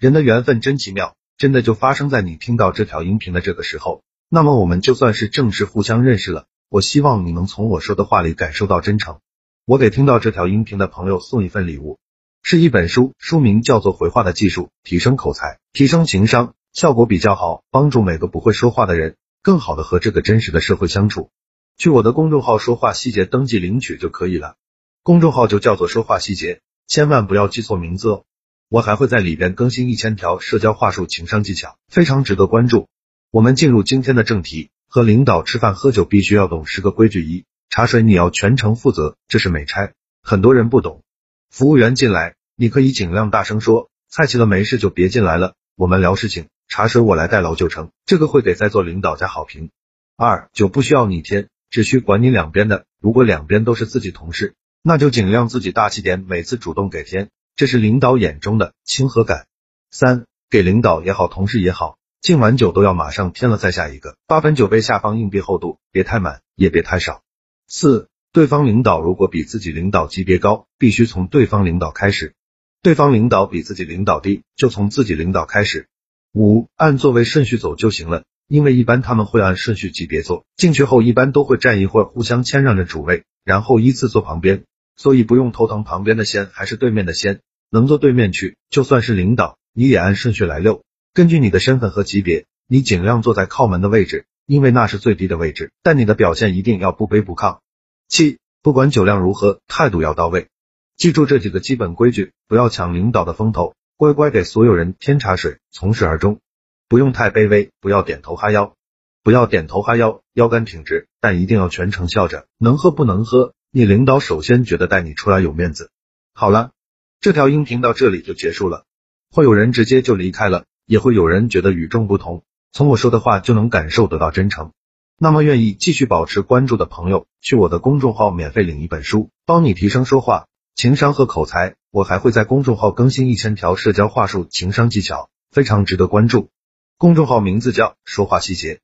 人的缘分真奇妙，真的就发生在你听到这条音频的这个时候。那么我们就算是正式互相认识了。我希望你能从我说的话里感受到真诚。我给听到这条音频的朋友送一份礼物，是一本书，书名叫做《回话的技术：提升口才，提升情商》，效果比较好，帮助每个不会说话的人更好的和这个真实的社会相处。去我的公众号“说话细节”登记领取就可以了，公众号就叫做“说话细节”，千万不要记错名字哦。我还会在里边更新一千条社交话术、情商技巧，非常值得关注。我们进入今天的正题，和领导吃饭喝酒必须要懂十个规矩：一、茶水你要全程负责，这是美差，很多人不懂。服务员进来，你可以尽量大声说，菜齐了没事就别进来了，我们聊事情，茶水我来代劳就成，这个会给在座领导加好评。二、酒不需要你添，只需管你两边的，如果两边都是自己同事，那就尽量自己大气点，每次主动给添。这是领导眼中的亲和感。三，给领导也好，同事也好，敬完酒都要马上添了再下一个。八分酒杯下方硬币厚度，别太满，也别太少。四，对方领导如果比自己领导级别高，必须从对方领导开始；对方领导比自己领导低，就从自己领导开始。五，按座位顺序走就行了，因为一般他们会按顺序级别坐，进去后一般都会站一会儿，互相谦让着主位，然后依次坐旁边，所以不用头疼旁边的先还是对面的先。能坐对面去，就算是领导，你也按顺序来溜。根据你的身份和级别，你尽量坐在靠门的位置，因为那是最低的位置。但你的表现一定要不卑不亢。七，不管酒量如何，态度要到位。记住这几个基本规矩，不要抢领导的风头，乖乖给所有人添茶水，从始而终。不用太卑微，不要点头哈腰，不要点头哈腰，腰杆挺直，但一定要全程笑着。能喝不能喝，你领导首先觉得带你出来有面子。好了。这条音频到这里就结束了，会有人直接就离开了，也会有人觉得与众不同。从我说的话就能感受得到真诚。那么愿意继续保持关注的朋友，去我的公众号免费领一本书，帮你提升说话、情商和口才。我还会在公众号更新一千条社交话术、情商技巧，非常值得关注。公众号名字叫说话细节。